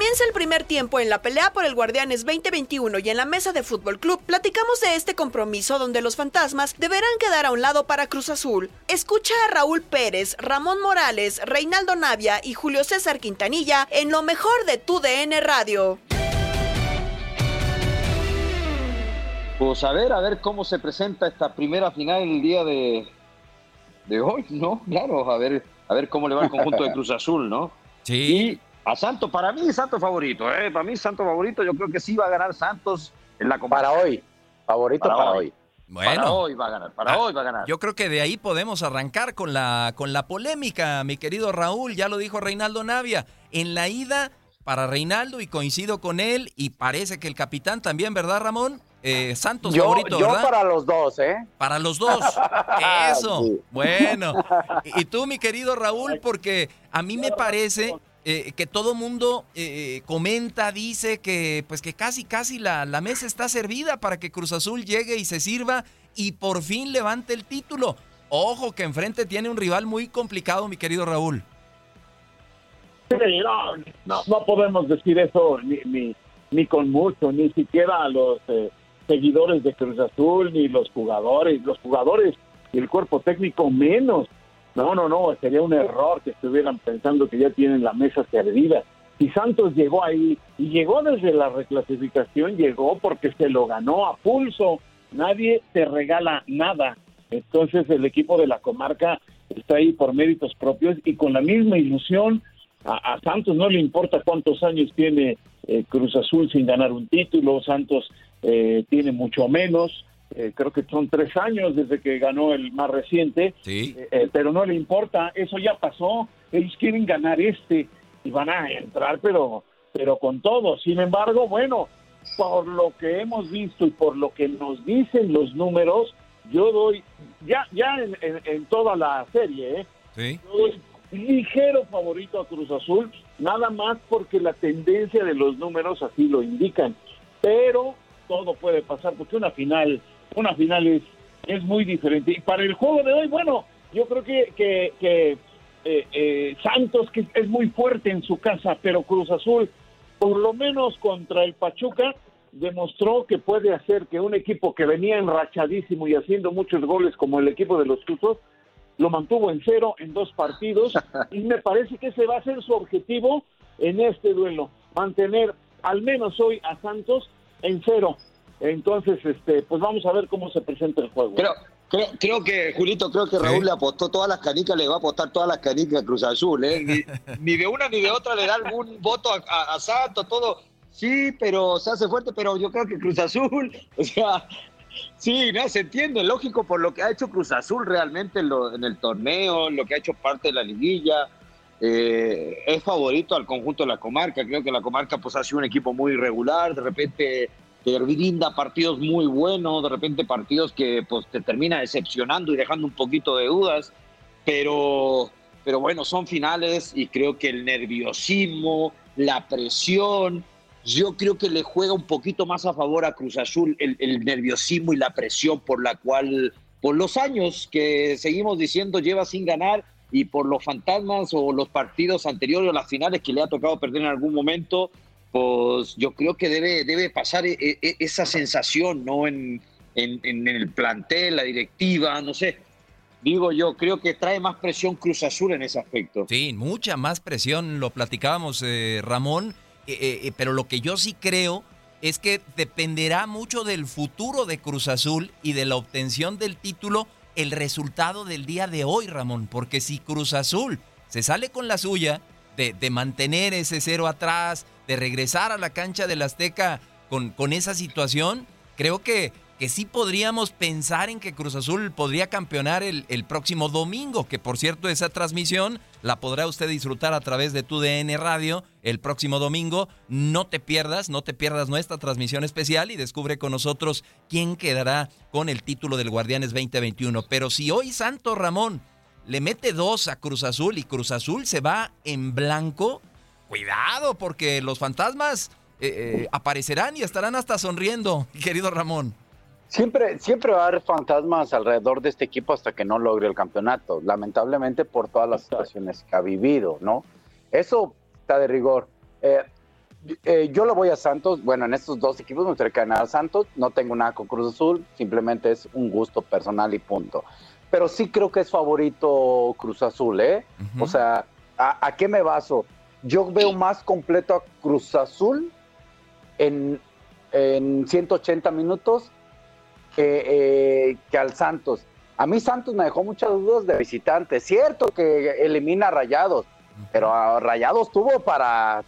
Comienza el primer tiempo en la pelea por el Guardianes 2021 y en la mesa de Fútbol Club platicamos de este compromiso donde los fantasmas deberán quedar a un lado para Cruz Azul. Escucha a Raúl Pérez, Ramón Morales, Reinaldo Navia y Julio César Quintanilla en lo mejor de tu DN Radio. Pues a ver, a ver cómo se presenta esta primera final el día de, de hoy, ¿no? Claro, a ver, a ver cómo le va el conjunto de Cruz Azul, ¿no? Sí. Y a Santos, para mí Santos favorito, ¿eh? Para mí Santos favorito, yo creo que sí va a ganar Santos en la Para hoy, favorito para, hoy. Bueno, Para hoy va a ganar, para Ah, hoy va a ganar. yo creo que de ahí podemos arrancar con la, con la polémica, mi querido Raúl. Ya lo dijo Reinaldo Navia. En la ida para Reinaldo, y coincido con él, y parece que el capitán también, ¿verdad, Ramón? Eh, Santos Yo, favorito, yo ¿verdad? para los dos, ¿eh? Para los dos. Eso. Sí. Bueno. Y y tú, mi querido Raúl, porque a mí me parece eh, que todo mundo eh, comenta, dice que pues que casi casi la, la mesa está servida para que Cruz Azul llegue y se sirva y por fin levante el título. Ojo que enfrente tiene un rival muy complicado, mi querido Raúl. No, no podemos decir eso ni, ni, ni con mucho, ni siquiera a los eh, seguidores de Cruz Azul, ni los jugadores, los jugadores y el cuerpo técnico menos. No, no, no, sería un error que estuvieran pensando que ya tienen la mesa servida. Si Santos llegó ahí y llegó desde la reclasificación, llegó porque se lo ganó a pulso. Nadie te regala nada. Entonces el equipo de la comarca está ahí por méritos propios y con la misma ilusión a, a Santos no le importa cuántos años tiene eh, Cruz Azul sin ganar un título, Santos eh, tiene mucho menos, eh, creo que son tres años desde que ganó el más reciente, Sí. eh, eh, pero no le importa, eso ya pasó, ellos quieren ganar este y van a entrar, pero, pero con todo. Sin embargo, bueno, por lo que hemos visto y por lo que nos dicen los números, yo doy, ya, ya en, en- en toda la serie, ¿eh? Sí. Yo doy ligero favorito a Cruz Azul, nada más porque la tendencia de los números así lo indican. Pero todo puede pasar porque una final, una final es, es muy diferente. Y para el juego de hoy, bueno, yo creo que, que, que, eh, eh, Santos que es muy fuerte en su casa, pero Cruz Azul, por lo menos contra el Pachuca, demostró que puede hacer que un equipo que venía enrachadísimo y haciendo muchos goles como el equipo de los Tuzos, lo mantuvo en cero en dos partidos y me parece que ese va a ser su objetivo en este duelo, mantener al menos hoy a Santos en cero. Entonces, este, pues vamos a ver cómo se presenta el juego. Creo, creo, creo que, Julito, creo que Raúl le apostó todas las canicas, le va a apostar todas las canicas a Cruz Azul, ¿eh? Ni, ni de una ni de otra le da algún voto a, a, a Santos, todo. Sí, pero se hace fuerte, pero yo creo que Cruz Azul, o sea, sí, no, se entiende, lógico, por lo que ha hecho Cruz Azul realmente en, lo- en el torneo, lo que ha hecho parte de la liguilla. eh, es favorito al conjunto de la comarca. Creo que la comarca pues ha sido un equipo muy irregular. De repente te brinda partidos muy buenos, de repente partidos que pues te termina decepcionando y dejando un poquito de dudas. Pero, pero bueno, son finales y creo que el nerviosismo, la presión, yo creo que le juega un poquito más a favor a Cruz Azul el, el nerviosismo y la presión por la cual, por los años que seguimos diciendo lleva sin ganar y por los fantasmas o los partidos anteriores o las finales que le ha tocado perder en algún momento, pues yo creo que debe, debe pasar e, e, esa sensación, ¿no? En, en, el plantel, la directiva, no sé. Digo yo, creo que trae más presión Cruz Azul en ese aspecto. Sí, mucha más presión, lo platicábamos, eh, Ramón, eh, eh, pero lo que yo sí creo es que dependerá mucho del futuro de Cruz Azul y de la obtención del título el resultado del día de hoy, Ramón, porque si Cruz Azul se sale con la suya de, de mantener ese cero atrás, de regresar a la cancha del Azteca con, con esa situación, creo que que sí podríamos pensar en que Cruz Azul podría campeonar el, el, próximo domingo, que por cierto esa transmisión la podrá usted disfrutar a través de tu DN Radio el próximo domingo. No te pierdas, no te pierdas nuestra transmisión especial y descubre con nosotros quién quedará con el título del Guardianes 2021. Pero si hoy Santo Ramón le mete dos a Cruz Azul y Cruz Azul se va en blanco, cuidado porque los fantasmas eh, eh, aparecerán y estarán hasta sonriendo, querido Ramón. Siempre, siempre va a haber fantasmas alrededor de este equipo hasta que no logre el campeonato, lamentablemente por todas las situaciones que ha vivido, ¿no? Eso está de rigor. Eh, eh, yo lo voy a Santos, bueno, en estos dos equipos me gustaría ganar a Santos, no tengo nada con Cruz Azul, simplemente es un gusto personal y punto. Pero sí creo que es favorito Cruz Azul, ¿eh? O sea, ¿a, ¿a qué me baso? Yo veo más completo a Cruz Azul en, en 180 minutos que, eh, que al Santos. A mí Santos me dejó muchas dudas de visitante. Cierto que elimina a Rayados, pero a Rayados tuvo para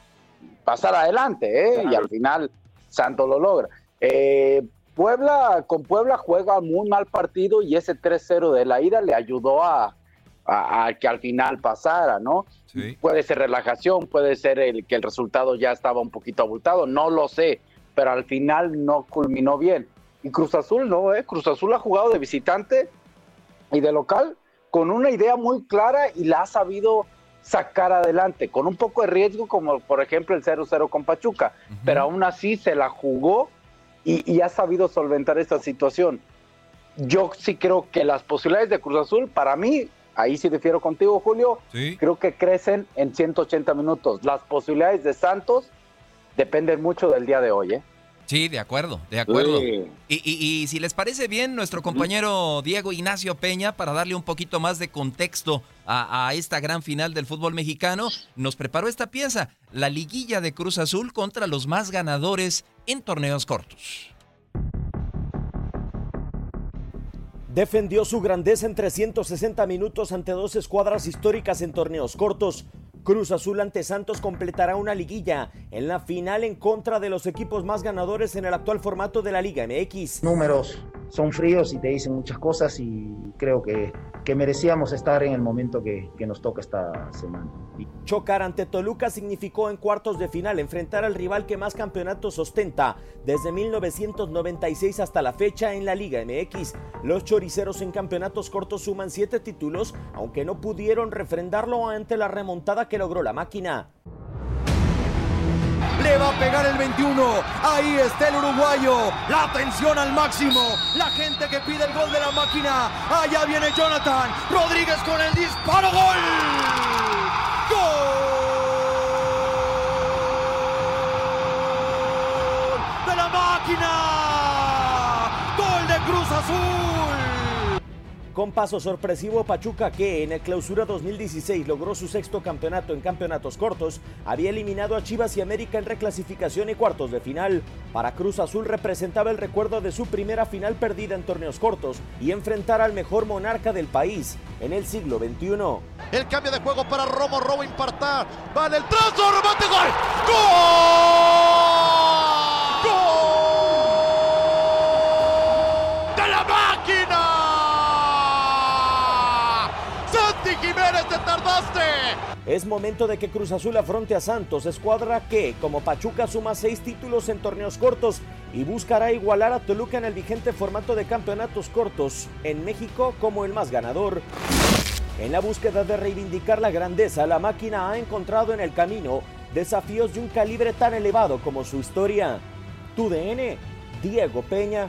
pasar adelante, ¿eh? y al final Santos lo logra. Eh, Puebla, con Puebla juega muy mal partido y ese 3-0 de la ida le ayudó a, que al final pasara, ¿no? Puede ser relajación, puede ser el, que el resultado ya estaba un poquito abultado, no lo sé, pero al final no culminó bien. Y Cruz Azul no, ¿eh? Cruz Azul ha jugado de visitante y de local con una idea muy clara y la ha sabido sacar adelante, con un poco de riesgo, como por ejemplo el 0-0 con Pachuca, pero aún así se la jugó y, ha sabido solventar esta situación. Yo sí creo que las posibilidades de Cruz Azul, para mí, ahí sí difiero contigo, Julio, creo que crecen en 180 minutos. Las posibilidades de Santos dependen mucho del día de hoy, ¿eh? Sí, de acuerdo, de acuerdo. Y, si les parece bien, nuestro compañero Diego Ignacio Peña, para darle un poquito más de contexto a, a, esta gran final del fútbol mexicano, nos preparó esta pieza, la liguilla de Cruz Azul contra los más ganadores en torneos cortos. Defendió su grandeza en 360 minutos ante dos escuadras históricas en torneos cortos. Cruz Azul ante Santos completará una liguilla en la final en contra de los equipos más ganadores en el actual formato de la Liga MX. Números son fríos y te dicen muchas cosas y creo que, que merecíamos estar en el momento que, nos toca esta semana. Chocar ante Toluca significó en cuartos de final enfrentar al rival que más campeonatos ostenta desde 1996 hasta la fecha en la Liga MX. Los choriceros en campeonatos cortos suman siete títulos, aunque no pudieron refrendarlo ante la remontada que logró la máquina. Le va a pegar el 21. Ahí está el uruguayo. La atención al máximo. La gente que pide el gol de la máquina. Allá viene Jonathan. Rodríguez con el disparo. ¡Gol! ¡Gol! ¡De la máquina! ¡Gol de Cruz Azul! Con paso sorpresivo, Pachuca, que en el clausura 2016 logró su sexto campeonato en campeonatos cortos, había eliminado a Chivas y América en reclasificación y cuartos de final. Para Cruz Azul representaba el recuerdo de su primera final perdida en torneos cortos y enfrentar al mejor monarca del país en el siglo XXI. El cambio de juego para Romo, Robo Impartar. Vale el trazo, remate, gol. ¡Gol! Es momento de que Cruz Azul afronte a Santos, escuadra que, como Pachuca, suma seis títulos en torneos cortos y buscará igualar a Toluca en el vigente formato de campeonatos cortos, en México como el más ganador. En la búsqueda de reivindicar la grandeza, la máquina ha encontrado en el camino desafíos de un calibre tan elevado como su historia. Tu DN, Diego Peña.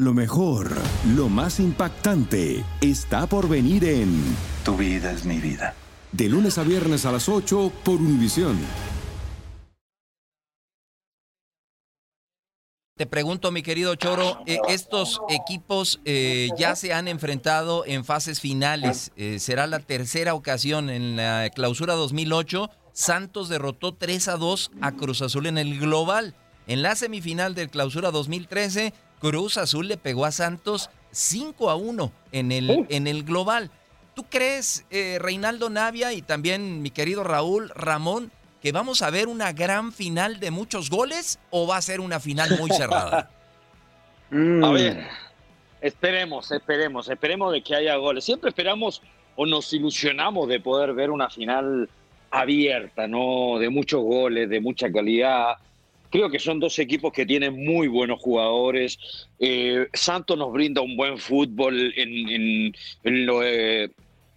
Lo mejor, lo más impactante, está por venir en Tu vida es mi vida. De lunes a viernes a las 8 por Univisión. Te pregunto, mi querido Choro, eh, estos equipos eh, ya se han enfrentado en fases finales. Eh, será la tercera ocasión en la clausura 2008. Santos derrotó 3 a 2 a Cruz Azul en el global. En la semifinal del clausura 2013, Cruz Azul le pegó a Santos 5 a 1 en el, en el global. ¿Tú crees, Reinaldo Navia y también mi querido Raúl Ramón, que vamos a ver una gran final de muchos goles o va a ser una final muy cerrada? A ver, esperemos, esperemos, esperemos de que haya goles. Siempre esperamos o nos ilusionamos de poder ver una final abierta, ¿no? De muchos goles, de mucha calidad. Creo que son dos equipos que tienen muy buenos jugadores. Eh, Santos nos brinda un buen fútbol en, en- en lo, eh,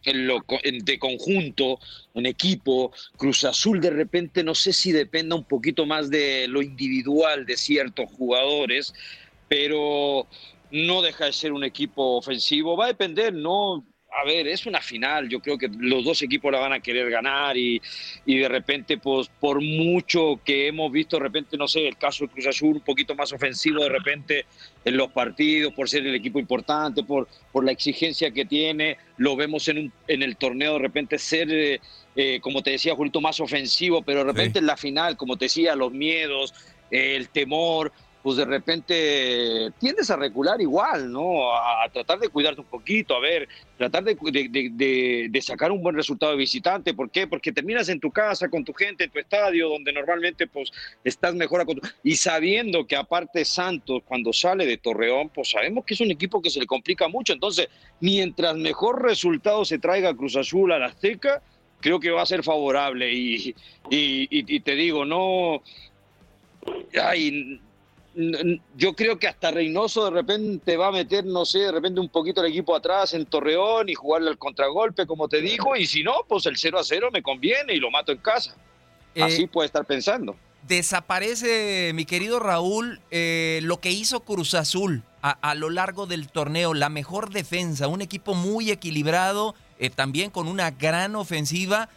en de conjunto, en equipo. Cruz Azul de repente no sé si dependa un poquito más de lo individual de ciertos jugadores, pero no deja de ser un equipo ofensivo. Va a depender, ¿no? A ver, es una final, yo creo que los dos equipos la van a querer ganar y, y de repente, pues por mucho que hemos visto, de repente, no sé, el caso de Cruz Azul un poquito más ofensivo de repente en los partidos, por ser el equipo importante, por, por la exigencia que tiene, lo vemos en, un- en el torneo de repente ser, eh, eh, como te decía, Julito, más ofensivo, pero de repente en la final, como te decía, los miedos, el temor, pues de repente tiendes a recular igual, ¿no? A, tratar de cuidarte un poquito, a ver, tratar de, sacar un buen resultado de visitante. ¿Por qué? Porque terminas en tu casa, con tu gente, en tu estadio, donde normalmente pues estás mejor Y sabiendo que aparte Santos, cuando sale de Torreón, pues sabemos que es un equipo que se le complica mucho. Entonces, mientras mejor resultado se traiga Cruz Azul a la Azteca, creo que va a ser favorable. Y, y- te digo, no... Ay, yo creo que hasta Reynoso de repente va a meter, no sé, de repente un poquito el equipo atrás en Torreón y jugarle al contragolpe, como te digo, y si no, pues el 0 a 0 me conviene y lo mato en casa. Eh, Así puede estar pensando. Desaparece, mi querido Raúl, eh, lo que hizo Cruz Azul a, a lo largo del torneo, la mejor defensa, un equipo muy equilibrado, eh, también con una gran ofensiva.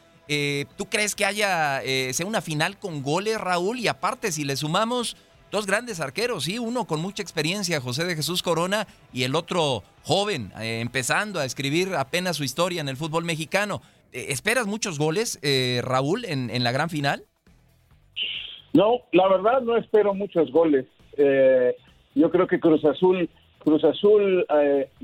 ¿Tú crees que haya, sea una final con goles, Raúl? Y aparte, si le sumamos dos grandes arqueros, sí, uno con mucha experiencia, José de Jesús Corona, y el otro joven, eh, empezando a escribir apenas su historia en el fútbol mexicano. Eh, ¿Esperas muchos goles, eh, Raúl, en, en la gran final? No, la verdad no espero muchos goles. Eh, yo creo que Cruz Azul, Cruz Azul,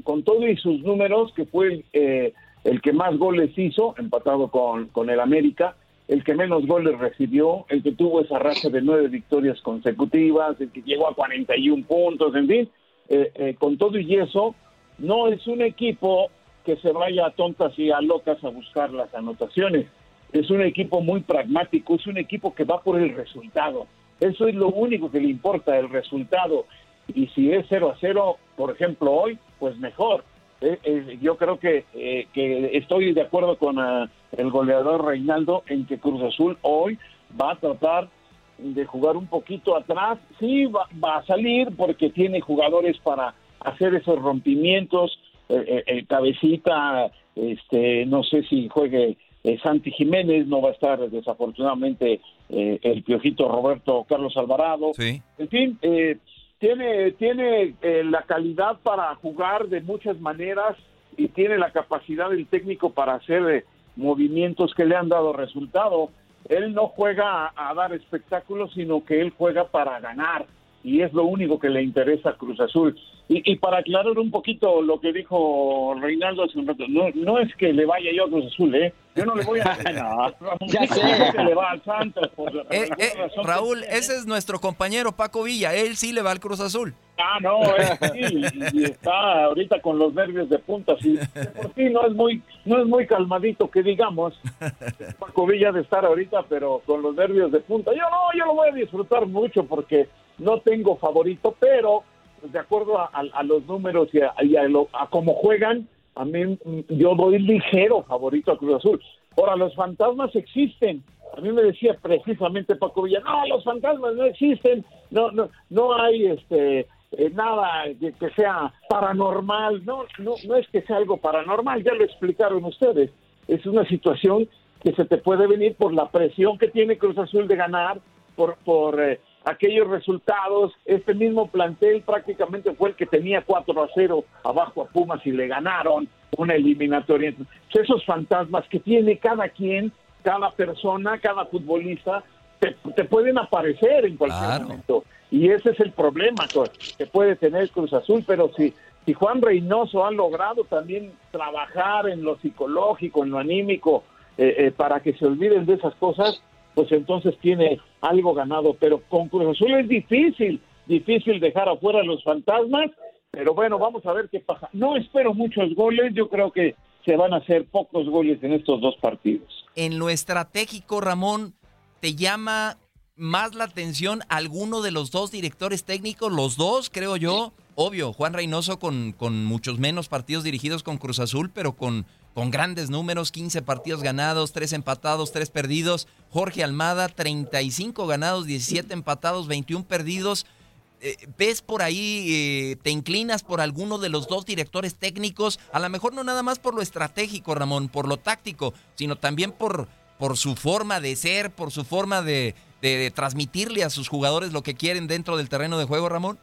con todo y sus números, que fue el que más goles hizo, empatado con, con el América, el que menos goles recibió, el que tuvo esa racha de nueve victorias consecutivas, el que llegó a 41 puntos, en fin, eh, eh, con todo y eso, no es un equipo que se vaya a tontas y a locas a buscar las anotaciones. Es un equipo muy pragmático, es un equipo que va por el resultado. Eso es lo único que le importa, el resultado. Y si es 0 a 0, por ejemplo, hoy, pues mejor. Eh, eh, yo creo que, eh, que estoy de acuerdo con ah, el goleador Reinaldo en que Cruz Azul hoy va a tratar de jugar un poquito atrás. Sí, va, va a salir porque tiene jugadores para hacer esos rompimientos. Eh, eh, eh, cabecita, este, no sé si juegue eh, Santi Jiménez, no va a estar desafortunadamente eh, el piojito Roberto Carlos Alvarado. En fin, eh, tiene, tiene eh, la calidad para jugar de muchas maneras y tiene la capacidad del técnico para hacer eh, movimientos que le han dado resultado. Él no juega a, a, dar espectáculos, sino que él juega para ganar y es lo único que le interesa a Cruz Azul. Y, para aclarar un poquito lo que dijo Reinaldo hace un rato, no, no es que le vaya yo a Cruz Azul, ¿eh? Yo no le voy a... ya sé. Que le va al Santos. Eh, eh, Raúl, ese es nuestro compañero Paco Villa, él sí le va al Cruz Azul. Ah, no, es, sí, y está ahorita con los nervios de punta, sí. Por sí no es muy, no es muy calmadito que digamos. Paco Villa de estar ahorita, pero con los nervios de punta. Yo no, yo lo voy a disfrutar mucho porque no tengo favorito, pero de acuerdo a, los números y, a, cómo juegan, a mí yo doy ligero favorito a Cruz Azul. Ahora, los fantasmas existen. A mí me decía precisamente Paco Villa, no, los fantasmas no existen, no, no, no hay este eh, nada que, que, sea paranormal, no, no, no es que sea algo paranormal, ya lo explicaron ustedes. Es una situación que se te puede venir por la presión que tiene Cruz Azul de ganar, por, por eh, aquellos resultados. Este mismo plantel prácticamente fue el que tenía 4 a 0 abajo a Pumas y le ganaron una eliminatoria. esos fantasmas que tiene cada quien, cada persona, cada futbolista, te, pueden aparecer en cualquier momento. Y ese es el problema que puede tener Cruz Azul, pero si, si Juan Reynoso ha logrado también trabajar en lo psicológico, en lo anímico, eh, eh, para que se olviden de esas cosas, pues entonces tiene algo ganado. Pero con Cruz Azul es difícil, difícil dejar afuera los fantasmas, pero bueno, vamos a ver qué pasa. No espero muchos goles, yo creo que se van a hacer pocos goles en estos dos partidos. En lo estratégico, Ramón, ¿te llama más la atención alguno de los dos directores técnicos? Los dos, creo yo. Obvio, Juan Reynoso con, con muchos menos partidos dirigidos con Cruz Azul, pero con con grandes números, 15 partidos ganados, 3 empatados, 3 perdidos. Jorge Almada, 35 ganados, 17 empatados, 21 perdidos. Eh, ¿Ves por ahí, eh, te inclinas por alguno de los dos directores técnicos? A lo mejor no nada más por lo estratégico, Ramón, por lo táctico, sino también por, por su forma de ser, por su forma de, de transmitirle a sus jugadores lo que quieren dentro del terreno de juego, Ramón.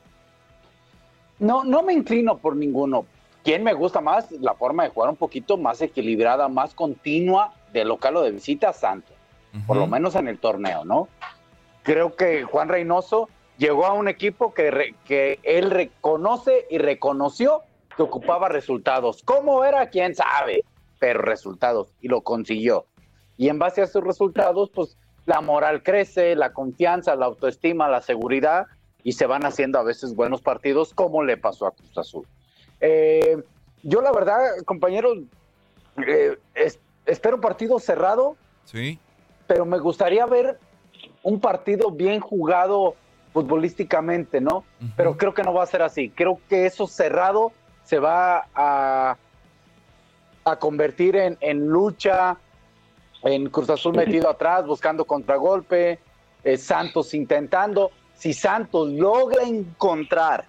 No, no me inclino por ninguno. ¿Quién me gusta más? La forma de jugar un poquito más equilibrada, más continua de local o de visita, Santos. Por lo menos en el torneo, ¿no? Creo que Juan Reynoso llegó a un equipo que, que él reconoce y reconoció que ocupaba resultados. ¿Cómo era? ¿Quién sabe? Pero resultados. Y lo consiguió. Y en base a esos resultados, pues la moral crece, la confianza, la autoestima, la seguridad, y se van haciendo a veces buenos partidos, como le pasó a Cruz Azul. Eh, yo la verdad, compañeros, eh, espero un partido cerrado. Sí. Pero me gustaría ver un partido bien jugado futbolísticamente, ¿no? Pero creo que no va a ser así. Creo que eso cerrado se va a, a convertir en, en lucha, en Cruz Azul metido atrás, buscando contragolpe, eh, Santos intentando. Si Santos logra encontrar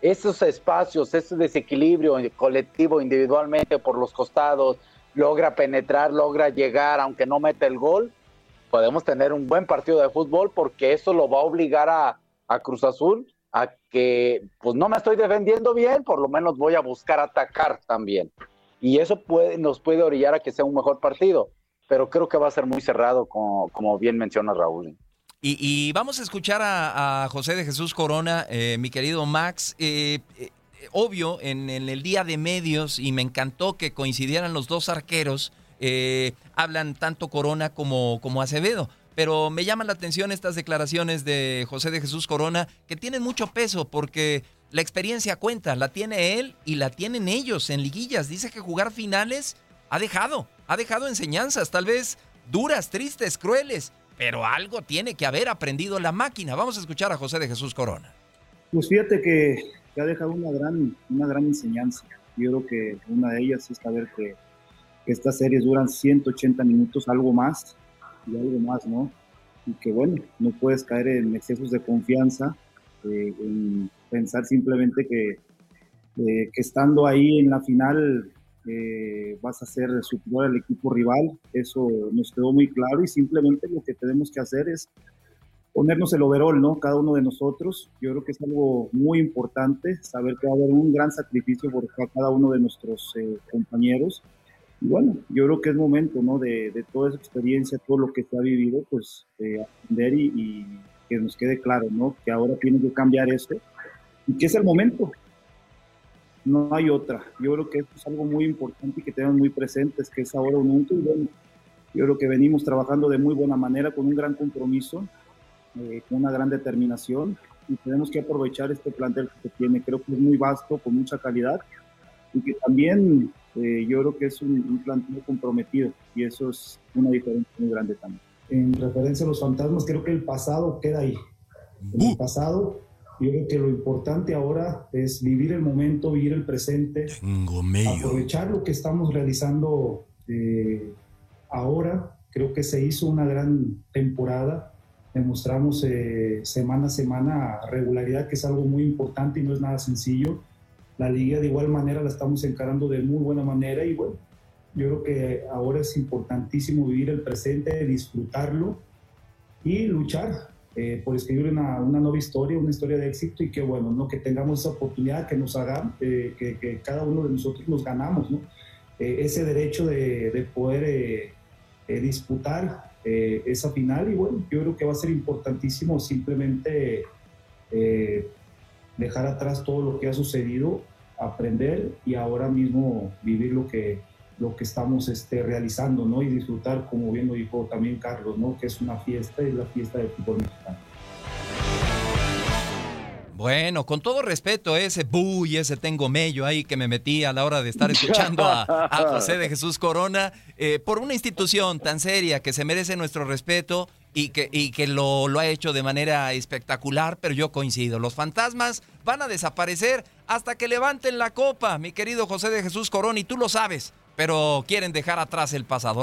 esos espacios, ese desequilibrio colectivo individualmente por los costados, logra penetrar, logra llegar, aunque no mete el gol, podemos tener un buen partido de fútbol porque eso lo va a obligar a, Cruz Azul a que, pues no me estoy defendiendo bien, por lo menos voy a buscar atacar también. Y eso puede, nos puede orillar a que sea un mejor partido, pero creo que va a ser muy cerrado, como, bien menciona Raúl. Y, vamos a escuchar a, José de Jesús Corona, eh, mi querido Max. Eh, eh, obvio, en, el día de medios, y me encantó que coincidieran los dos arqueros, hablan tanto Corona como, como Acevedo. Pero me llaman la atención estas declaraciones de José de Jesús Corona, que tienen mucho peso porque la experiencia cuenta, la tiene él y la tienen ellos en liguillas. Dice que jugar finales ha dejado, ha dejado enseñanzas, tal vez duras, tristes, crueles, pero algo tiene que haber aprendido la máquina. Vamos a escuchar a José de Jesús Corona. Pues fíjate que, ha dejado una gran, una gran enseñanza. Yo creo que una de ellas es saber que, estas series duran 180 minutos, algo más y algo más, ¿no? Y que bueno, no puedes caer en excesos de confianza, eh, en pensar simplemente que, eh, que estando ahí en la final eh, vas a ser superior al equipo rival. Eso nos quedó muy claro y simplemente lo que tenemos que hacer es ponernos el overall, ¿no? Cada uno de nosotros. Yo creo que es algo muy importante saber que va a haber un gran sacrificio por cada uno de nuestros eh, compañeros. Y bueno, yo creo que es momento, ¿no? De, de, toda esa experiencia, todo lo que se ha vivido, pues aprender y, y, que nos quede claro, ¿no? Que ahora tiene que cambiar eso y que es el momento. No hay otra. Yo creo que esto es algo muy importante y que tengan muy presentes, que es ahora o nunca. Y bueno, yo creo que venimos trabajando de muy buena manera, con un gran compromiso eh, con una gran determinación y tenemos que aprovechar este plantel que tiene. Creo que es muy vasto, con mucha calidad y que también eh, yo creo que es un, un, plantel comprometido y eso es una diferencia muy grande también. En referencia a los fantasmas, creo que el pasado queda ahí. el pasado, yo creo que lo importante ahora es vivir el momento, vivir el presente, aprovechar lo que estamos realizando eh, ahora. Creo que se hizo una gran temporada demostramos eh, semana a semana regularidad, que es algo muy importante y no es nada sencillo. La liga de igual manera la estamos encarando de muy buena manera y bueno, yo creo que ahora es importantísimo vivir el presente, disfrutarlo y luchar eh, por escribir una, una, nueva historia, una historia de éxito y que bueno, ¿no? que tengamos esa oportunidad, que nos hagan, eh, que, que, cada uno de nosotros nos ganamos, ¿no? ese derecho de, de poder disputar eh, esa final y bueno, yo creo que va a ser importantísimo simplemente eh, dejar atrás todo lo que ha sucedido, aprender y ahora mismo vivir lo que, lo que estamos este, realizando, ¿no? Y disfrutar, como bien lo dijo también Carlos, ¿no? Que es una fiesta y la fiesta del fútbol mexicano. Bueno, con todo respeto, ese bu y ese tengo mello ahí que me metí a la hora de estar escuchando a, José de Jesús Corona, eh, por una institución tan seria que se merece nuestro respeto y que, y que lo, lo ha hecho de manera espectacular, pero yo coincido, los fantasmas van a desaparecer hasta que levanten la copa, mi querido José de Jesús Corona, y tú lo sabes, pero quieren dejar atrás el pasado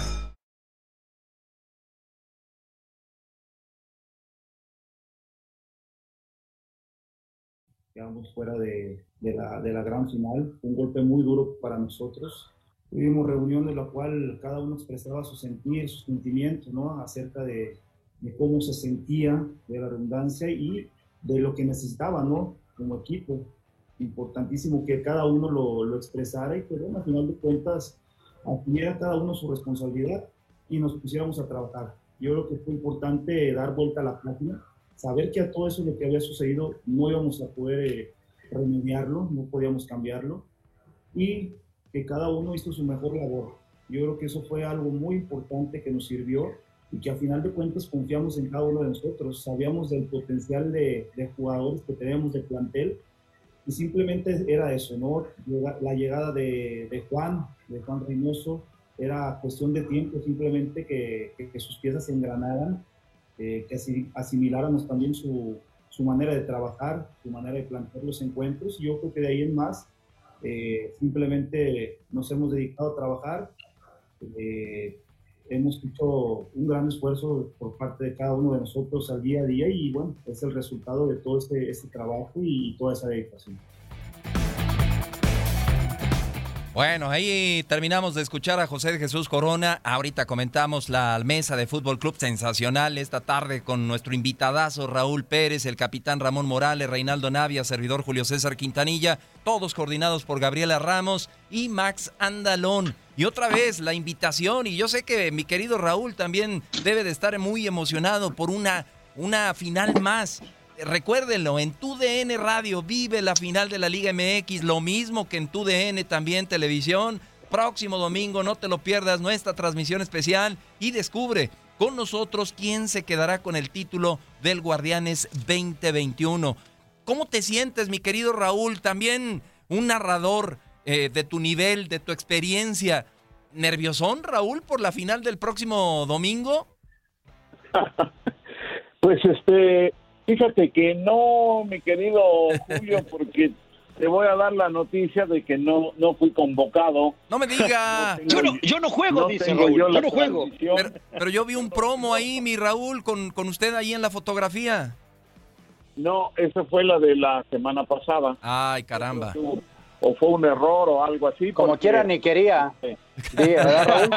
Quedamos fuera de, de, la, de, la, gran final. un golpe muy duro para nosotros. Tuvimos reunión en la cual cada uno expresaba su sentir, sus sentimientos, ¿no? Acerca de, de, cómo se sentía, de la redundancia y de lo que necesitaba, ¿no? Como equipo. Importantísimo que cada uno lo, lo expresara y bueno, al final de cuentas, asumiera cada uno su responsabilidad y nos pusiéramos a trabajar. Yo creo que fue importante dar vuelta a la página saber que a todo eso lo que había sucedido no íbamos a poder eh, remediarlo, no podíamos cambiarlo y que cada uno hizo su mejor labor. Yo creo que eso fue algo muy importante que nos sirvió y que a final de cuentas confiamos en cada uno de nosotros, sabíamos del potencial de, de jugadores que teníamos de plantel y simplemente era eso, ¿no? La llegada de, de Juan, de Juan Reynoso, era cuestión de tiempo simplemente que, que, que sus piezas se engranaran eh, que asimiláramos también su, su, manera de trabajar, su manera de plantear los encuentros. Yo creo que de ahí en más, eh, simplemente nos hemos dedicado a trabajar. Eh, hemos hecho un gran esfuerzo por parte de cada uno de nosotros al día a día y bueno, es el resultado de todo este, este trabajo y toda esa dedicación. Bueno, ahí terminamos de escuchar a José Jesús Corona. Ahorita comentamos la mesa de Fútbol Club sensacional esta tarde con nuestro invitadazo Raúl Pérez, el capitán Ramón Morales, Reinaldo Navia, servidor Julio César Quintanilla, todos coordinados por Gabriela Ramos y Max Andalón. Y otra vez la invitación, y yo sé que mi querido Raúl también debe de estar muy emocionado por una, una final más recuérdenlo, en tu DN Radio vive la final de la Liga MX, lo mismo que en tu DN también televisión. Próximo domingo, no te lo pierdas, nuestra transmisión especial y descubre con nosotros quién se quedará con el título del Guardianes 2021. ¿Cómo te sientes, mi querido Raúl? También un narrador eh, de tu nivel, de tu experiencia. ¿Nerviosón, Raúl, por la final del próximo domingo? pues este, Fíjate que no, mi querido Julio, porque te voy a dar la noticia de que no no fui convocado. No me diga. yo, no, yo no juego, dice Raúl. Yo, no juego. Pero, yo vi un promo ahí, mi Raúl, con, con usted ahí en la fotografía. No, esa fue la de la semana pasada. Ay, caramba. O fue un error o algo así. Como quiera, ni quería. Sí, ¿verdad, Raúl?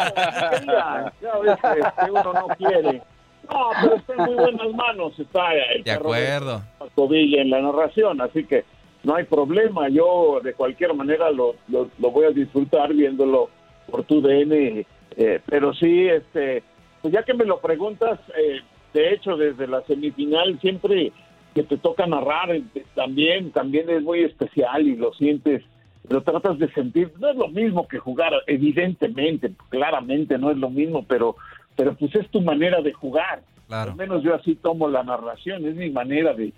quería. Ya ves que uno no quiere. No, pero está en muy buenas manos. Está el de acuerdo. En la narración, así que no hay problema. Yo, de cualquier manera, lo, lo, voy a disfrutar viéndolo por tu DN. Eh, pero sí, este, pues ya que me lo preguntas, eh, de hecho, desde la semifinal, siempre que te toca narrar, eh, también, también es muy especial y lo sientes lo tratas de sentir, no es lo mismo que jugar, evidentemente, claramente no es lo mismo, pero pero pues es tu manera de jugar. Al menos yo así tomo la narración, es mi manera de,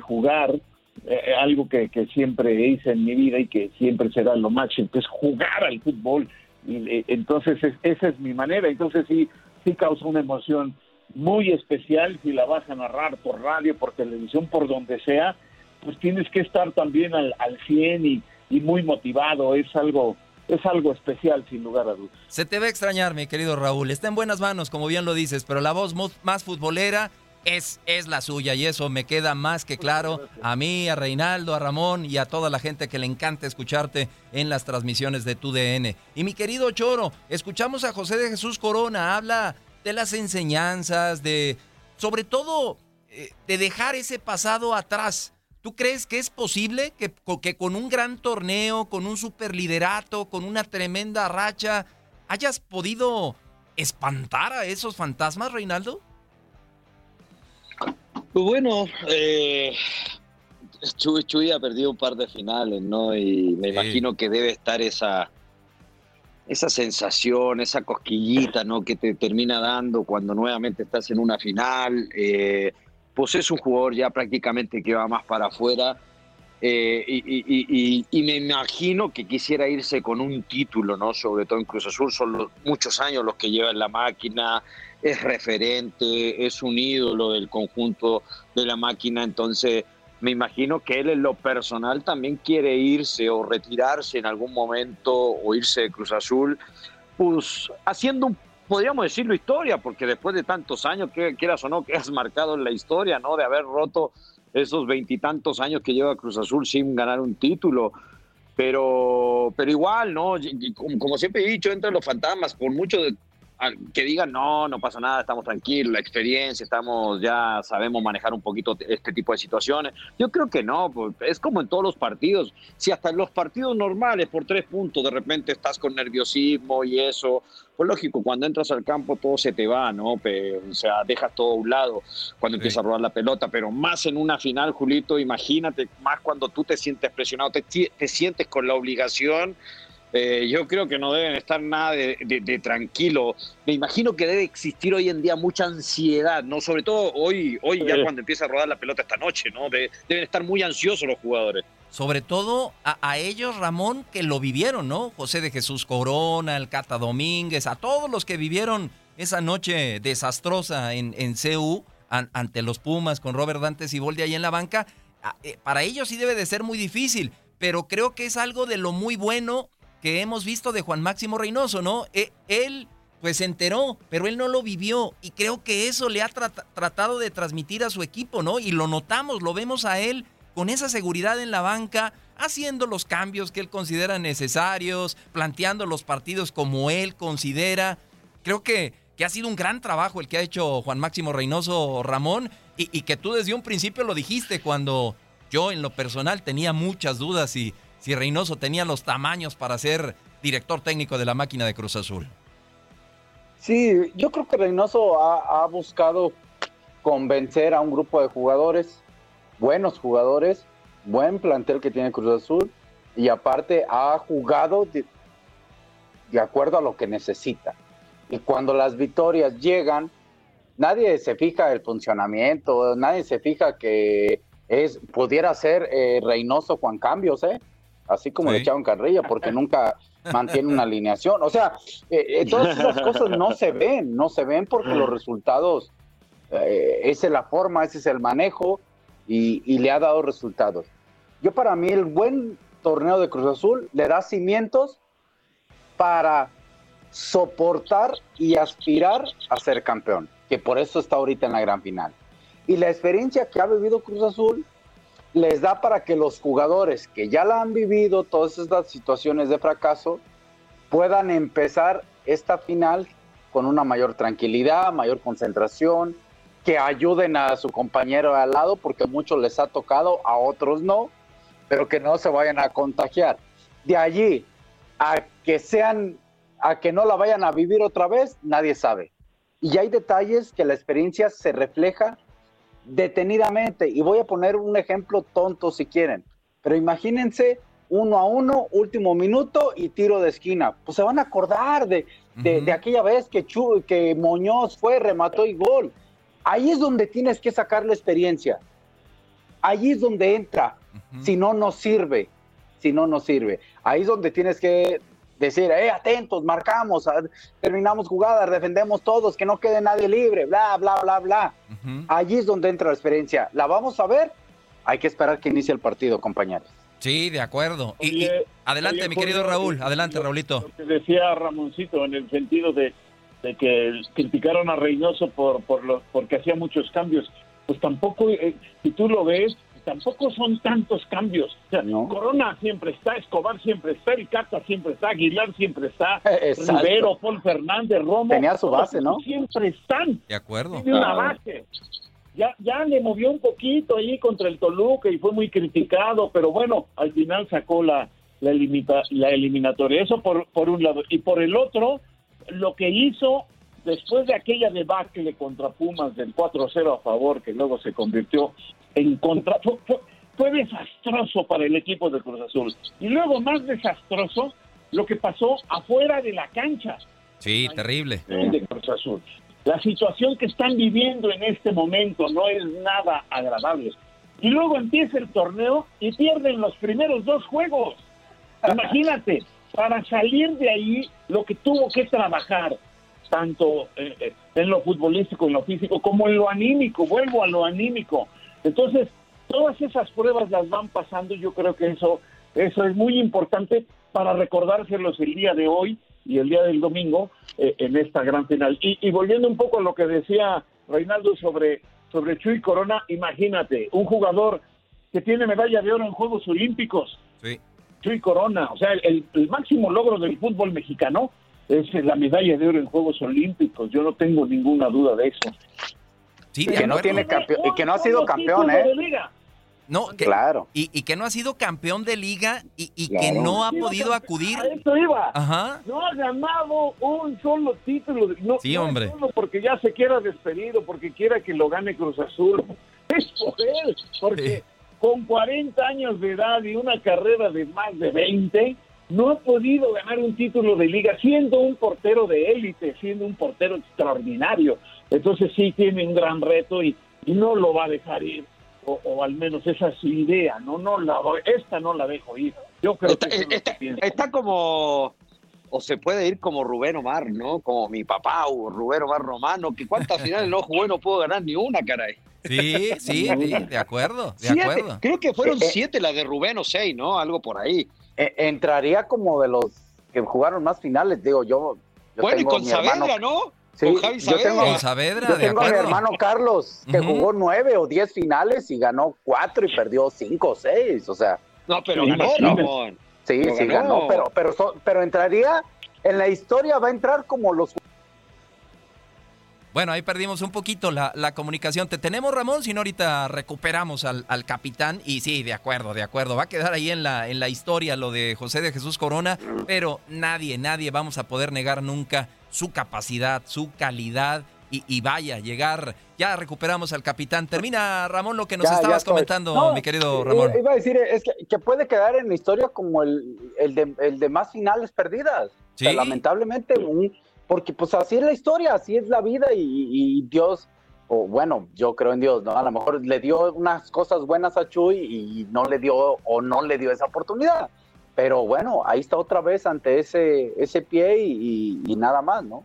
jugar, eh, algo que, siempre hice en mi vida y que siempre será lo máximo, que es jugar al fútbol. Y, eh, entonces esa es mi manera, entonces sí, sí causa una emoción muy especial si la vas a narrar por radio, por televisión, por donde sea, pues tienes que estar también al, al 100 y, y muy motivado, es algo es algo especial, sin lugar a dudas. Se te va a extrañar, mi querido Raúl. Está en buenas manos, como bien lo dices, pero la voz más futbolera es, es la suya y eso me queda más que claro a mí, a Reinaldo, a Ramón y a toda la gente que le encanta escucharte en las transmisiones de tu DN. Y mi querido Choro, escuchamos a José de Jesús Corona, habla de las enseñanzas, de sobre todo eh, de dejar ese pasado atrás ¿Tú crees que es posible que, que con un gran torneo, con un superliderato, con una tremenda racha, hayas podido espantar a esos fantasmas, Reinaldo? Pues bueno, eh, Chuy, ha perdido un par de finales, ¿no? Y me imagino que debe estar esa, esa sensación, esa cosquillita, ¿no? Que te termina dando cuando nuevamente estás en una final. Eh, pues es un jugador ya prácticamente que va más para afuera. Eh, y, me imagino que quisiera irse con un título, ¿no? Sobre todo en Cruz Azul, son muchos años los que lleva en la máquina, es referente, es un ídolo del conjunto de la máquina, entonces me imagino que él en lo personal también quiere irse o retirarse en algún momento o irse de Cruz Azul, pues haciendo un podríamos decirlo historia, porque después de tantos años, que quieras o no, que has marcado en la historia, ¿no? De haber roto esos veintitantos años que lleva Cruz Azul sin ganar un título. Pero, pero igual, ¿no? Como, siempre he dicho, entre los fantasmas, por mucho de, que digan, no, no pasa nada, estamos tranquilos, la experiencia, estamos, ya sabemos manejar un poquito este tipo de situaciones. Yo creo que no, es como en todos los partidos. Si hasta en los partidos normales, por tres puntos, de repente estás con nerviosismo y eso, pues lógico, cuando entras al campo todo se te va, ¿no? o sea, dejas todo a un lado cuando empieza a rodar la pelota, pero más en una final, Julito, imagínate, más cuando tú te sientes presionado, te, te sientes con la obligación eh, yo creo que no deben estar nada de, tranquilo. Me imagino que debe existir hoy en día mucha ansiedad, ¿no? Sobre todo hoy, hoy ya cuando empieza a rodar la pelota esta noche, ¿no? deben estar muy ansiosos los jugadores. Sobre todo a, ellos, Ramón, que lo vivieron, ¿no? José de Jesús Corona, el Cata Domínguez, a todos los que vivieron esa noche desastrosa en, en CU ante los Pumas con Robert Dantes y Boldi ahí en la banca. Eh, para ellos sí debe de ser muy difícil, pero creo que es algo de lo muy bueno que hemos visto de Juan Máximo Reynoso, ¿no? E, él pues se enteró, pero él no lo vivió y creo que eso le ha tratado de transmitir a su equipo, ¿no? Y lo notamos, lo vemos a él con esa seguridad en la banca, haciendo los cambios que él considera necesarios, planteando los partidos como él considera. Creo que, que ha sido un gran trabajo el que ha hecho Juan Máximo Reynoso Ramón y, y que tú desde un principio lo dijiste cuando yo en lo personal tenía muchas dudas si, si Reynoso tenía los tamaños para ser director técnico de la máquina de Cruz Azul. Sí, yo creo que Reynoso ha, buscado convencer a un grupo de jugadores, buenos jugadores, buen plantel que tiene Cruz Azul, y aparte ha jugado de, acuerdo a lo que necesita. Y cuando las victorias llegan, nadie se fija el funcionamiento, nadie se fija que es pudiera ser eh, Reynoso Juan Cambios, ¿eh? Así como le echaron carrilla, porque nunca mantiene una alineación. O sea, eh, eh, todas esas cosas no se ven, no se ven porque los resultados, eh, esa es la forma, ese es el manejo y, le ha dado resultados. Yo para mí el buen torneo de Cruz Azul le da cimientos para soportar y aspirar a ser campeón, que por eso está ahorita en la gran final. Y la experiencia que ha vivido Cruz Azul les da para que los jugadores que ya la han vivido, todas estas situaciones de fracaso, puedan empezar esta final con una mayor tranquilidad, mayor concentración, que ayuden a su compañero al lado, porque a muchos les ha tocado, a otros no, pero que no se vayan a contagiar. De allí a que sean, a que no la vayan a vivir otra vez, nadie sabe. Y hay detalles que la experiencia se refleja detenidamente. Y voy a poner un ejemplo tonto si quieren, pero imagínense uno a uno, último minuto y tiro de esquina. Pues se van a acordar de, de, aquella vez que, Chu, que Moñoz fue, remató y gol. Ahí es donde tienes que sacar la experiencia. Ahí es donde entra. Si no, no sirve. Si no, no sirve. Ahí es donde tienes que decir, eh, atentos, marcamos, terminamos jugadas, defendemos todos, que no quede nadie libre, bla, bla, bla, bla. Allí es donde entra la experiencia. ¿La vamos a ver? Hay que esperar que inicie el partido, compañeros. Sí, de acuerdo. y, adelante, mi querido Raúl, adelante, Raulito. Lo que decía Ramoncito en el sentido de, que criticaron a Reynoso por, por los, porque hacía muchos cambios. Pues tampoco, eh, si tú lo ves, tampoco son tantos cambios. Corona siempre está, Escobar siempre está, el Cata siempre está, Aguilar siempre está, Rivero, Paul Fernández, Romo. Tenía su base, ¿no? Siempre están. De acuerdo. Tiene una base. Ya, ya le movió un poquito ahí contra el Toluca y fue muy criticado, pero bueno, al final sacó la, la, la eliminatoria. Eso por, por un lado. Y por el otro, lo que hizo después de aquella debacle contra Pumas del 4-0 a favor, que luego se convirtió en contra, fue, desastroso para el equipo de Cruz Azul. Y luego más desastroso lo que pasó afuera de la cancha. Sí, terrible. De Cruz Azul. La situación que están viviendo en este momento no es nada agradable. Y luego empieza el torneo y pierden los primeros dos juegos. Imagínate, para salir de ahí, lo que tuvo que trabajar tanto eh, eh, en lo futbolístico, en lo físico, como en lo anímico. Vuelvo a lo anímico. Entonces, todas esas pruebas las van pasando. Yo creo que eso, eso es muy importante para recordárselos el día de hoy y el día del domingo eh, en esta gran final. Y, volviendo un poco a lo que decía Reinaldo sobre, sobre Chuy Corona, imagínate, un jugador que tiene medalla de oro en Juegos Olímpicos. Sí. Chuy Corona, o sea, el máximo logro del fútbol mexicano es la medalla de oro en Juegos Olímpicos. Yo no tengo ninguna duda de eso. Sí, que no tiene campeón y que no ha sido campeón, ¿eh? No, claro. Y, que no ha sido campeón de liga y, que no ha podido acudir. A iba. Ajá. No ha ganado un solo título. No, sí, hombre. solo porque ya se quiera despedido, porque quiera que lo gane Cruz Azul. Es por él. Porque con 40 años de edad y una carrera de más de 20, no ha podido ganar un título de liga siendo un portero de élite, siendo un portero extraordinario. Entonces sí tiene un gran reto y, no lo va a dejar ir. O, al menos esa es su idea, no, no la, esta no la dejo ir. Yo creo está, que está, como, o se puede ir como Rubén Omar, ¿no? Como mi papá o Rubén Omar Romano, que cuántas finales no jugó no pudo ganar ni una, caray. Sí, sí, de acuerdo, de acuerdo. Creo que fueron eh, eh. siete las de Rubén o seis, ¿no? Algo por ahí. E, entraría como de los que jugaron más finales, digo yo, bueno, y con Saavedra, ¿no? Sí, con Javi Saavedra. Yo tengo, con Saavedra, yo tengo a mi hermano Carlos, que jugó nueve o diez finales y ganó cuatro y perdió cinco o seis, o sea. No, pero ganó, Ramón. Sí, sí, ganó, pero, pero, pero entraría, en la historia va a entrar como los bueno, ahí perdimos un poquito la, comunicación. Te tenemos, Ramón, si no ahorita recuperamos al, capitán. Y sí, de acuerdo, de acuerdo. Va a quedar ahí en la, en la historia lo de José de Jesús Corona, pero nadie, nadie vamos a poder negar nunca su capacidad, su calidad. Y, vaya, llegar, ya recuperamos al capitán. Termina, Ramón, lo que nos estabas comentando, mi querido Ramón. Iba a decir, es que, puede quedar en la historia como el, el, de, el de más finales perdidas. ¿Sí? lamentablemente, un, porque pues así es la historia, así es la vida y, Dios, o bueno, yo creo en Dios, ¿no? A lo mejor le dio unas cosas buenas a Chuy y no le dio o no le dio esa oportunidad. Pero bueno, ahí está otra vez ante ese, ese pie y nada más, ¿no?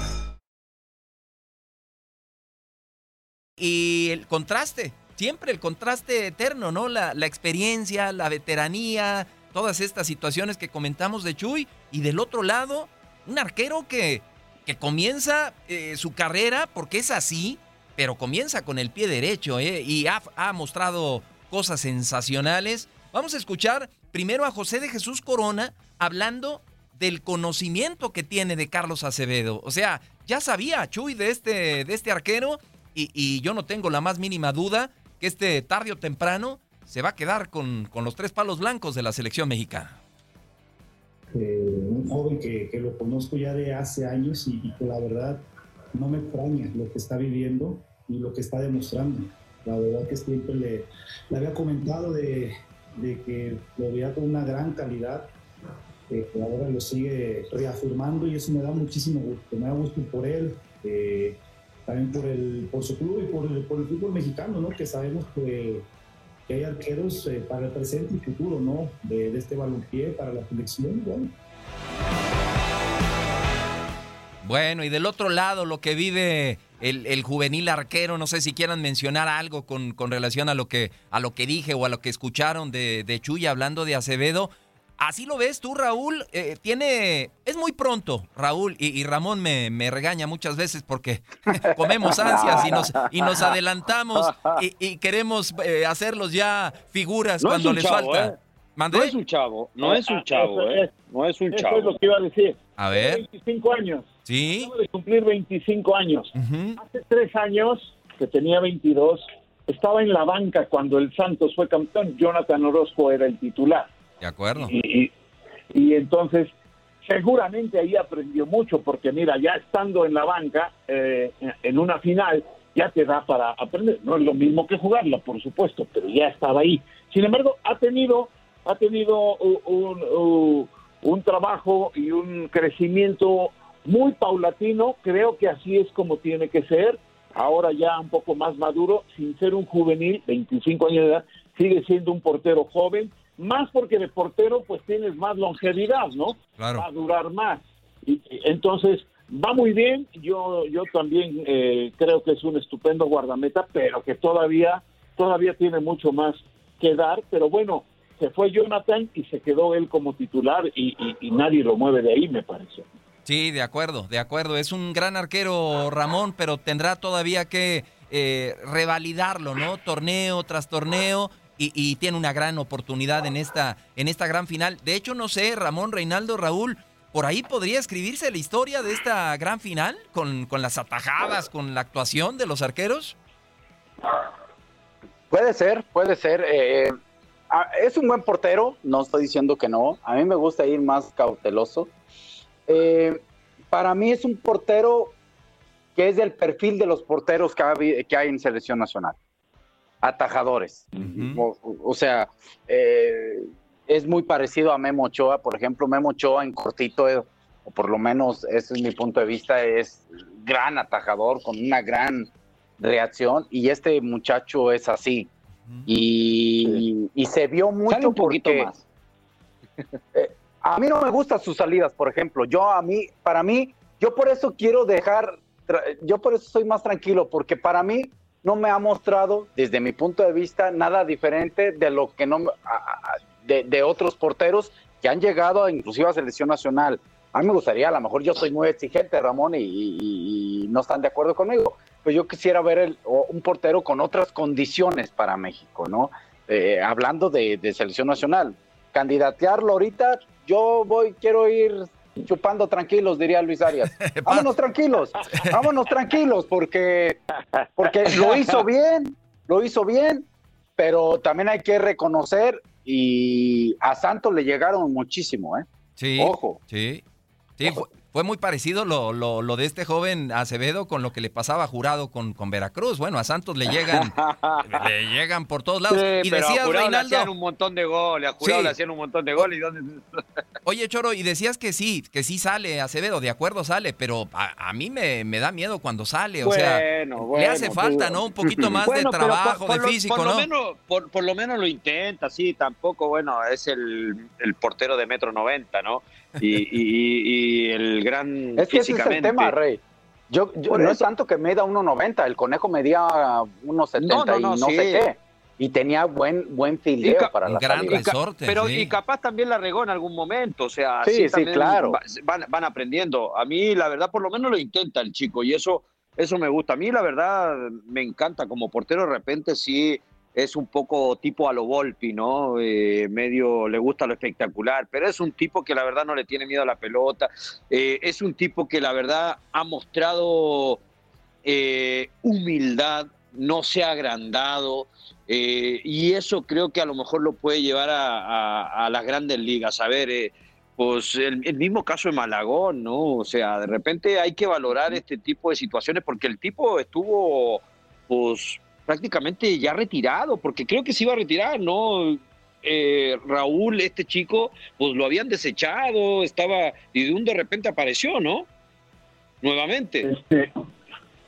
Y el contraste, siempre el contraste eterno, ¿no? La, experiencia, la veteranía, todas estas situaciones que comentamos de Chuy. Y del otro lado, un arquero que, que comienza eh, su carrera, porque es así, pero comienza con el pie derecho, ¿eh? Y ha, ha mostrado cosas sensacionales. Vamos a escuchar primero a José de Jesús Corona hablando del conocimiento que tiene de Carlos Acevedo. O sea, ya sabía Chuy de este, de este arquero y, yo no tengo la más mínima duda que este tarde o temprano se va a quedar con, los tres palos blancos de la selección mexicana. Eh, un joven que, lo conozco ya de hace años y, que la verdad no me extraña lo que está viviendo y lo que está demostrando. La verdad que siempre le, había comentado de, que lo veía con una gran calidad, que ahora lo sigue reafirmando y eso me da muchísimo gusto. Me da gusto por él. Eh, también por, el, por su club y por el, por el fútbol mexicano, ¿no? que sabemos que, hay arqueros eh, para el presente y futuro ¿no? de, de este balompié para la selección. Bueno. bueno, y del otro lado, lo que vive el, el, juvenil arquero, no sé si quieran mencionar algo con, con, relación a lo, que, a lo que dije o a lo que escucharon de, de Chuy hablando de Acevedo. Así lo ves tú, Raúl. Eh, tiene. Es muy pronto, Raúl, y, Ramón me, me, regaña muchas veces porque comemos ansias y nos, y nos adelantamos y, queremos eh, hacerlos ya figuras cuando les falta. ¿eh? No es un chavo, no es un chavo, ¿eh? No es un chavo. Eso es lo que iba a decir. A ver. 25 años. Sí. Acabo de cumplir 25 años. Hace tres años, que tenía 22, estaba en la banca cuando el Santos fue campeón. Jonathan Orozco era el titular. De acuerdo. Y, entonces, seguramente ahí aprendió mucho, porque mira, ya estando en la banca, eh, en una final, ya te da para aprender. No es lo mismo que jugarla, por supuesto, pero ya estaba ahí. Sin embargo, ha tenido, ha tenido un, un trabajo y un crecimiento muy paulatino. Creo que así es como tiene que ser. Ahora ya un poco más maduro, sin ser un juvenil, 25 años de edad, sigue siendo un portero joven más porque de portero pues tienes más longevidad, ¿no? Claro. Va a durar más. Y, entonces, va muy bien. Yo, yo también eh, creo que es un estupendo guardameta, pero que todavía, todavía tiene mucho más que dar. Pero bueno, se fue Jonathan y se quedó él como titular y, nadie lo mueve de ahí, me parece. Sí, de acuerdo, de acuerdo. Es un gran arquero Ramón, pero tendrá todavía que eh, revalidarlo, ¿no? Torneo tras torneo. Y, tiene una gran oportunidad en esta, en esta gran final. De hecho, no sé, Ramón, Reinaldo, Raúl, por ahí podría escribirse la historia de esta gran final con, con las atajadas, con la actuación de los arqueros. Puede ser, puede ser. Eh, ah, es un buen portero, no estoy diciendo que no. A mí me gusta ir más cauteloso. Eh, para mí es un portero que es del perfil de los porteros que hay en selección nacional. Atajadores. o, sea, eh, es muy parecido a Memo Ochoa. Por ejemplo, Memo Ochoa en cortito, eh, o por lo menos ese es mi punto de vista, es gran atajador con una gran reacción y este muchacho es así. Y, se vio mucho un poquito más. Eh, a mí no me gustan sus salidas, por ejemplo. Yo a mí, para mí, yo por eso quiero dejar, yo por eso soy más tranquilo, porque para mí no me ha mostrado, desde mi punto de vista, nada diferente de lo que no, de, otros porteros que han llegado inclusive a selección nacional. A mí me gustaría, a lo mejor yo soy muy exigente, Ramón, y, no están de acuerdo conmigo, pues yo quisiera ver un portero con otras condiciones para México, ¿no? Eh, hablando de, de, selección nacional. Candidatearlo ahorita, yo voy, quiero ir chupando tranquilos, diría Luis Arias. Vámonos tranquilos, vámonos tranquilos, porque, porque lo hizo bien, lo hizo bien, pero también hay que reconocer y a Santos le llegaron muchísimo, ¿eh? Sí. Ojo. Sí. Sí, fue muy parecido lo, lo, de este joven Acevedo con lo que le pasaba a Jurado con, con Veracruz. Bueno, a Santos le llegan, le llegan por todos lados. y pero decías, a Reinaldo. Le hacían un montón de goles, a Jurado le hacían un montón de goles. Oye, Choro, y decías que sí, que sí sale Acevedo, de acuerdo sale, pero a, mí me, me, da miedo cuando sale. O sea, le hace falta, ¿no? Un poquito más de trabajo, de físico, por ¿no? Lo menos, por, por, lo menos lo intenta, sí, tampoco, bueno, es el, el portero de metro noventa, ¿no? Y, el gran es que ese es el tema, Rey. Yo, no es tanto que me da 1.90, el conejo medía 1.70 no, no, no, y no sé qué. Y tenía buen buen fileo para la gran resorte. Pero y capaz también la regó en algún momento, o sea, sí, sí, claro. Van, van aprendiendo. A mí la verdad por lo menos lo intenta el chico y eso eso me gusta. A mí la verdad me encanta como portero de repente sí es un poco tipo a lo Volpi, ¿no? Eh, medio le gusta lo espectacular, pero es un tipo que la verdad no le tiene miedo a la pelota, eh, es un tipo que la verdad ha mostrado eh, humildad, no se ha agrandado, y eso creo que a lo mejor lo puede llevar a, las grandes ligas. A ver, pues el, el, mismo caso de Malagón, ¿no? O sea, de repente hay que valorar este tipo de situaciones porque el tipo estuvo, pues prácticamente ya retirado, porque creo que se iba a retirar, ¿no? Eh, Raúl, este chico, pues lo habían desechado, estaba, y de un de repente apareció, ¿no? Nuevamente. Este,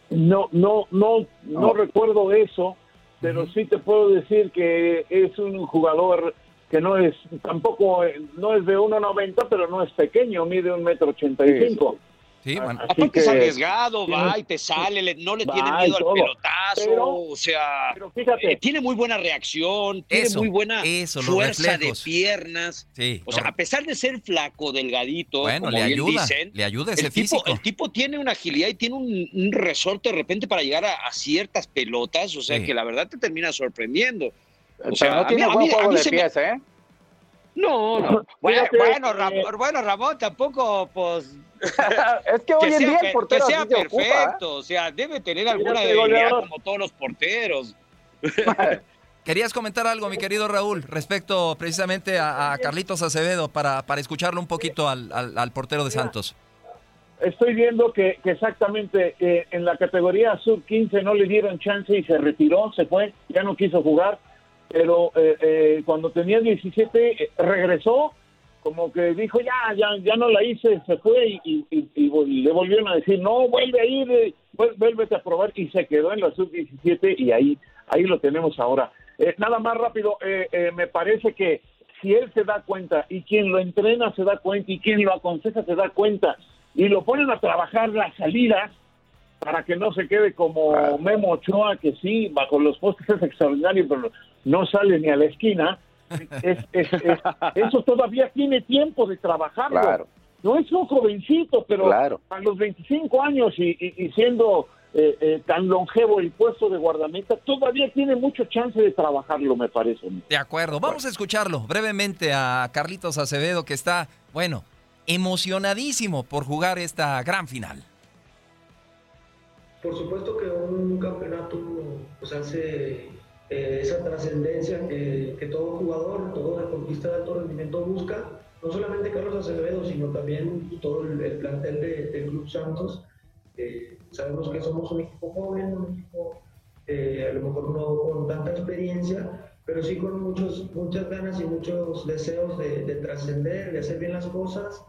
no, no, no, no, recuerdo eso, pero sí te puedo decir que es un jugador que no es, tampoco, no es de 1,90, pero no es pequeño, mide un metro ochenta y cinco. Sí, bueno. Aparte es arriesgado, va y te sale, no le tiene miedo al pelotazo, o sea, eh, tiene muy buena reacción, tiene muy buena fuerza de piernas. o sea, a pesar de ser flaco, delgadito, como le ayuda, dicen, le ayuda ese el físico. Tipo, el tipo tiene una agilidad y tiene un, resorte de repente para llegar a, ciertas pelotas, o sea, que la verdad te termina sorprendiendo. O sea, no tiene buen juego de pies, ¿eh? No, no. Bueno, bueno, Ramón, bueno, Ramón, tampoco, pues. es que hoy en día el portero que sea perfecto, o sea, debe tener alguna debilidad como todos los porteros. Querías comentar algo, mi querido Raúl, respecto precisamente a, Carlitos Acevedo, para, para escucharlo un poquito al, al, portero de Santos. Estoy viendo que, exactamente eh, en la categoría sub-15 no le dieron chance y se retiró, se fue, ya no quiso jugar pero eh, eh, cuando tenía 17 eh, regresó, como que dijo, ya, ya, ya no la hice, se fue y, le volvieron a decir, no, vuelve a ir, vuélvete a probar y se quedó en la sub-17 y ahí, ahí lo tenemos ahora. nada más rápido, me parece que si él se da cuenta y quien lo entrena se da cuenta y quien lo aconseja se da cuenta y lo ponen a trabajar las salidas para que no se quede como Memo Ochoa, que sí, bajo los postes es extraordinario, pero no sale ni a la esquina. eso todavía tiene tiempo de trabajarlo. No es un jovencito, pero a los 25 años y, siendo eh, eh, tan longevo el puesto de guardameta, todavía tiene mucho chance de trabajarlo, me parece. De acuerdo, vamos a escucharlo brevemente a Carlitos Acevedo, que está, bueno, emocionadísimo por jugar esta gran final. Por supuesto que un campeonato pues, hace eh, esa trascendencia que, todo jugador, todo deportista de alto rendimiento busca, no solamente Carlos Acevedo, sino también todo el, plantel del Club Santos. sabemos que somos un equipo joven, un equipo eh, a lo mejor no con tanta experiencia, pero sí con muchos, muchas ganas y muchos deseos de, de trascender, de hacer bien las cosas,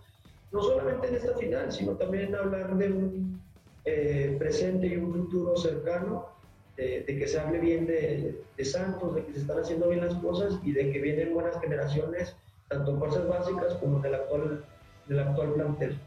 no solamente en esta final, sino también hablar de un eh, presente y un futuro cercano, de, que se hable bien de, Santos, de que se están haciendo bien las cosas y de que vienen buenas generaciones, tanto fuerzas básicas como del actual, del actual plantel.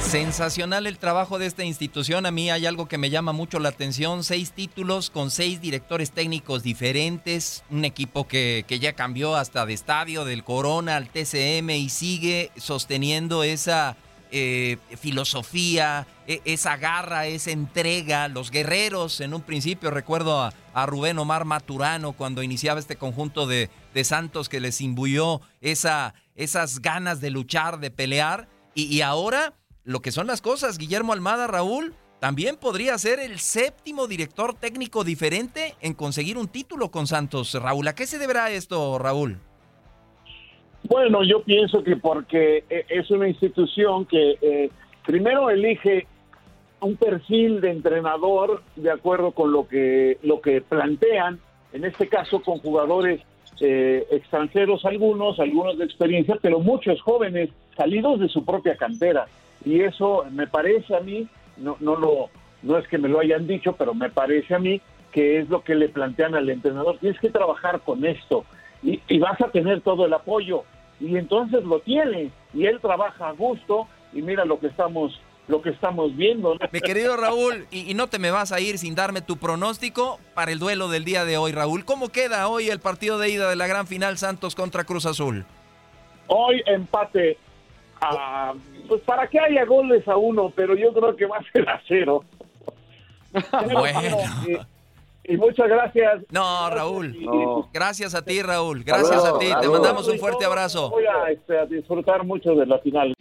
Sensacional el trabajo de esta institución. A mí hay algo que me llama mucho la atención. Seis títulos con seis directores técnicos diferentes. Un equipo que, que, ya cambió hasta de estadio, del Corona al TCM y sigue sosteniendo esa eh, filosofía, e, esa garra, esa entrega. Los guerreros, en un principio recuerdo a, Rubén Omar Maturano cuando iniciaba este conjunto de, Santos que les imbuyó esa, esas ganas de luchar, de pelear. Y, ahora, lo que son las cosas, Guillermo Almada, Raúl, también podría ser el séptimo director técnico diferente en conseguir un título con Santos. Raúl, ¿a qué se deberá esto, Raúl? Bueno, yo pienso que porque eh, es una institución que eh, primero elige un perfil de entrenador de acuerdo con lo que lo que plantean, en este caso con jugadores eh, extranjeros algunos, algunos de experiencia, pero muchos jóvenes salidos de su propia cantera y eso me parece a mí no no lo no es que me lo hayan dicho, pero me parece a mí que es lo que le plantean al entrenador. Tienes que trabajar con esto y, vas a tener todo el apoyo. Y entonces lo tiene y él trabaja a gusto y mira lo que estamos lo que estamos viendo. Mi querido Raúl, y, no te me vas a ir sin darme tu pronóstico para el duelo del día de hoy, Raúl. ¿Cómo queda hoy el partido de ida de la gran final Santos contra Cruz Azul? Hoy empate. pues para que haya goles a uno, pero yo creo que va a ser a cero. Bueno. Y muchas gracias. No, Raúl. Gracias a ti, Raúl. Gracias a ti. Te mandamos un fuerte abrazo. Voy este, a, disfrutar mucho de la final.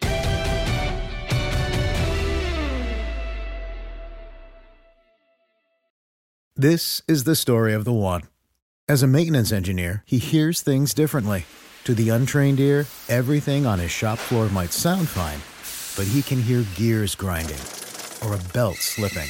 This is the story of the one. As a maintenance engineer, he hears things differently. To the untrained ear, everything on his shop floor might sound fine, but he can hear gears grinding or a belt slipping.